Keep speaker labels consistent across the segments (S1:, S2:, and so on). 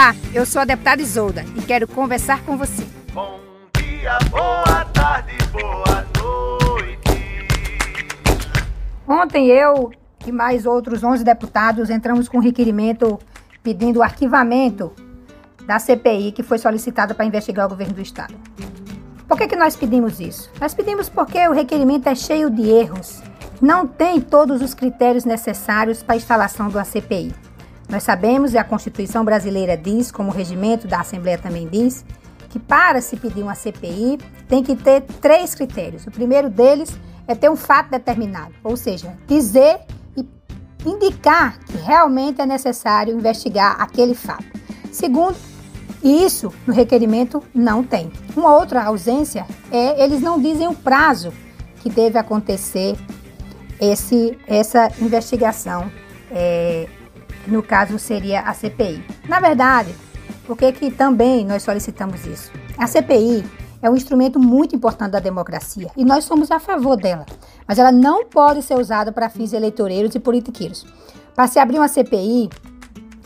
S1: Olá, eu sou a deputada Isolda e quero conversar com você.
S2: Bom dia, boa tarde, boa noite.
S1: Ontem eu e mais outros 11 deputados entramos com um requerimento pedindo o arquivamento da CPI que foi solicitada para investigar o governo do estado. Por que, que nós pedimos isso? Nós pedimos porque o requerimento é cheio de erros, não tem todos os critérios necessários para a instalação de uma CPI. Nós sabemos, e a Constituição brasileira diz, como o regimento da Assembleia também diz, que para se pedir uma CPI tem que ter três critérios. O primeiro deles é ter um fato determinado, ou seja, dizer e indicar que realmente é necessário investigar aquele fato. Segundo, isso no requerimento não tem. Uma outra ausência é eles não dizem o prazo que deve acontecer esse, essa investigação. É, no caso seria a CPI. Na verdade, por que, que também nós solicitamos isso? A CPI é um instrumento muito importante da democracia e nós somos a favor dela, mas ela não pode ser usada para fins eleitoreiros e politiqueiros. Para se abrir uma CPI,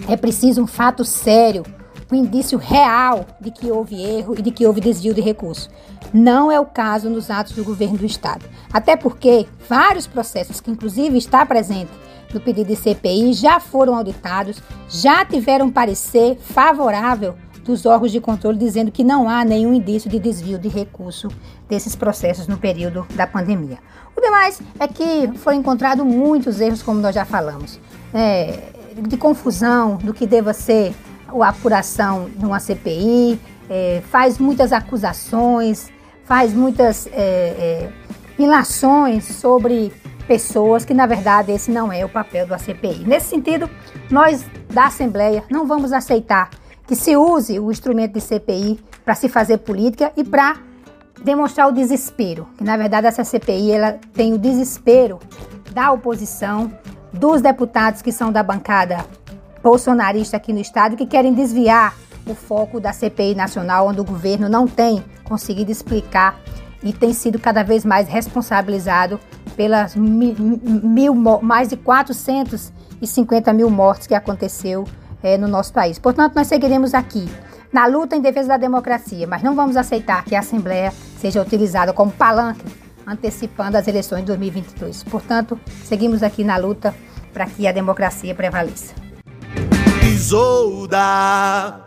S1: é preciso um fato sério, um indício real de que houve erro e de que houve desvio de recurso. Não é o caso nos atos do governo do Estado. Até porque vários processos, que inclusive está presente no pedido de CPI, já foram auditados, já tiveram parecer favorável dos órgãos de controle dizendo que não há nenhum indício de desvio de recurso desses processos no período da pandemia. O demais é que foram encontrados muitos erros, como nós já falamos, é, de confusão do que deva ser a apuração numa CPI, é, faz muitas acusações, faz muitas é, é, ilações sobre pessoas que, na verdade, esse não é o papel da CPI. Nesse sentido, nós da Assembleia não vamos aceitar que se use o instrumento de CPI para se fazer política e para demonstrar o desespero. Que, na verdade, essa CPI ela tem o desespero da oposição, dos deputados que são da bancada bolsonarista aqui no estado que querem desviar o foco da CPI nacional, onde o governo não tem conseguido explicar e tem sido cada vez mais responsabilizado pelas mil, mil mais de 450 mil mortes que aconteceu é, no nosso país. Portanto, nós seguiremos aqui na luta em defesa da democracia, mas não vamos aceitar que a Assembleia seja utilizada como palanque antecipando as eleições de 2022. Portanto, seguimos aqui na luta para que a democracia prevaleça.
S2: Isolda.